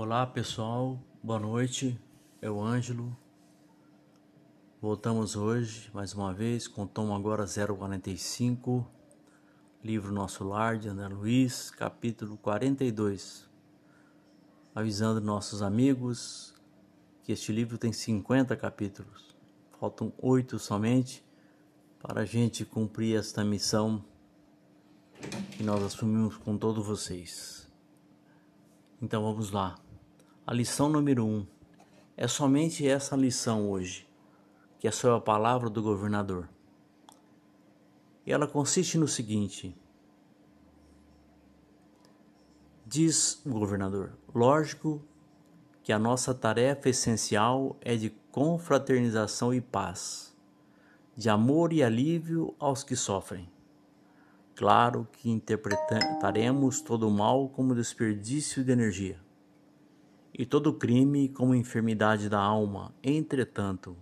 Olá pessoal, boa noite, é o Ângelo. Voltamos hoje mais uma vez com o agora 045, livro Nosso Lar de André Luiz, capítulo 42. Avisando nossos amigos que este livro tem 50 capítulos, faltam oito somente para a gente cumprir esta missão que nós assumimos com todos vocês. Então vamos lá. A lição número um é somente essa lição hoje, que é sobre a palavra do governador. E ela consiste no seguinte: Diz o governador, lógico que a nossa tarefa essencial é de confraternização e paz, de amor e alívio aos que sofrem. Claro que interpretaremos todo o mal como desperdício de energia e todo crime como enfermidade da alma. Entretanto,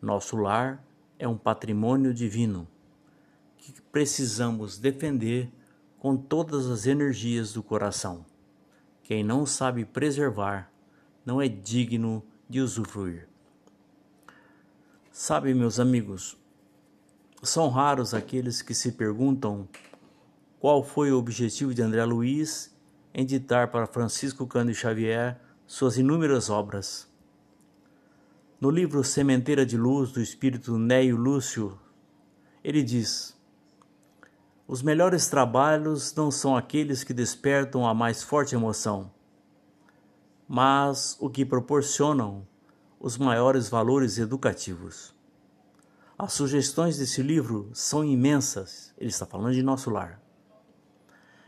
nosso lar é um patrimônio divino que precisamos defender com todas as energias do coração. Quem não sabe preservar não é digno de usufruir. Sabe, meus amigos, são raros aqueles que se perguntam qual foi o objetivo de André Luiz em ditar para Francisco Cândido Xavier suas inúmeras obras. No livro Sementeira de Luz do espírito Neio Lúcio, ele diz: Os melhores trabalhos não são aqueles que despertam a mais forte emoção, mas o que proporcionam os maiores valores educativos. As sugestões desse livro são imensas, ele está falando de nosso lar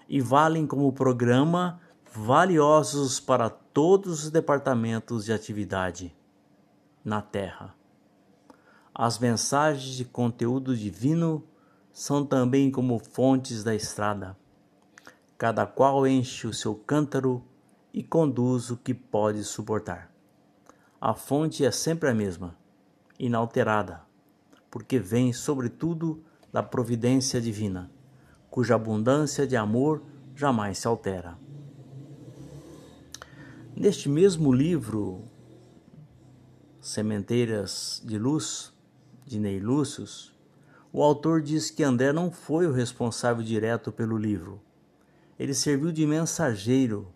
e valem como programa valiosos para todos os departamentos de atividade na Terra. As mensagens de conteúdo divino são também como fontes da estrada. Cada qual enche o seu cântaro e conduz o que pode suportar. A fonte é sempre a mesma, inalterada, porque vem, sobretudo, da providência divina cuja abundância de amor jamais se altera. Neste mesmo livro, Sementeiras de Luz, de Ney Lúcius, o autor diz que André não foi o responsável direto pelo livro. Ele serviu de mensageiro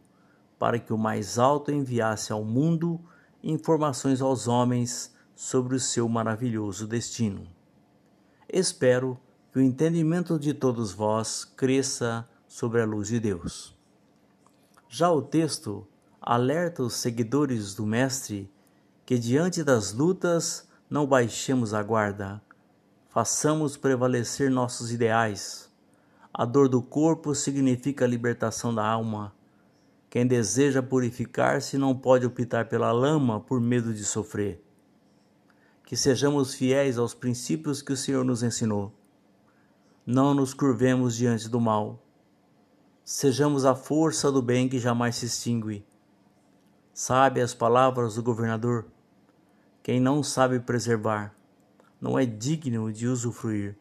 para que o mais alto enviasse ao mundo informações aos homens sobre o seu maravilhoso destino. Espero que o entendimento de todos vós cresça sobre a luz de Deus. Já o texto alerta os seguidores do Mestre que diante das lutas não baixemos a guarda, façamos prevalecer nossos ideais. A dor do corpo significa a libertação da alma. Quem deseja purificar-se não pode optar pela lama por medo de sofrer. Que sejamos fiéis aos princípios que o Senhor nos ensinou não nos curvemos diante do mal. Sejamos a força do bem que jamais se extingue. Sabe as palavras do governador? Quem não sabe preservar não é digno de usufruir.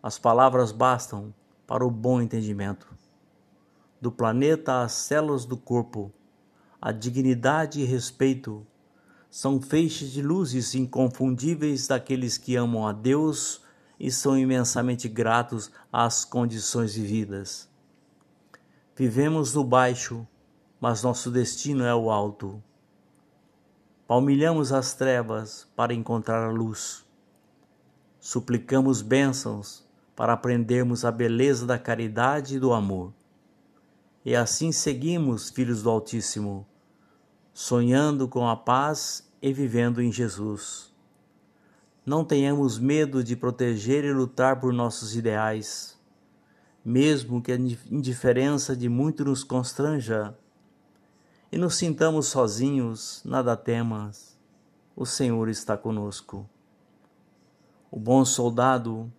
As palavras bastam para o bom entendimento. Do planeta às células do corpo, a dignidade e respeito são feixes de luzes inconfundíveis daqueles que amam a Deus e são imensamente gratos às condições vividas. Vivemos no baixo, mas nosso destino é o alto. Palmilhamos as trevas para encontrar a luz. Suplicamos bênçãos para aprendermos a beleza da caridade e do amor. E assim seguimos, filhos do Altíssimo, sonhando com a paz e vivendo em Jesus. Não tenhamos medo de proteger e lutar por nossos ideais, mesmo que a indiferença de muito nos constranja e nos sintamos sozinhos, nada temas, o Senhor está conosco. O bom soldado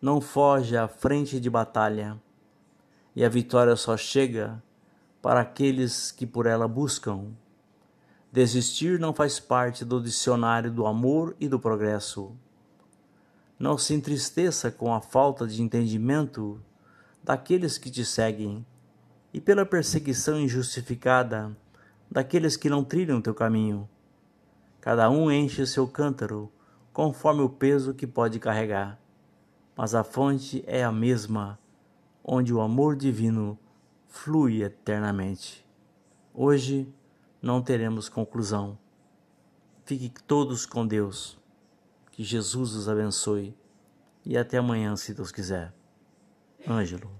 não foge à frente de batalha, e a vitória só chega para aqueles que por ela buscam. Desistir não faz parte do dicionário do amor e do progresso. Não se entristeça com a falta de entendimento daqueles que te seguem. e pela perseguição injustificada daqueles que não trilham teu caminho. Cada um enche seu cântaro conforme o peso que pode carregar, mas a fonte é a mesma, onde o amor divino flui eternamente. Hoje não teremos conclusão. Fique todos com Deus. Que Jesus os abençoe. E até amanhã, se Deus quiser. Ângelo.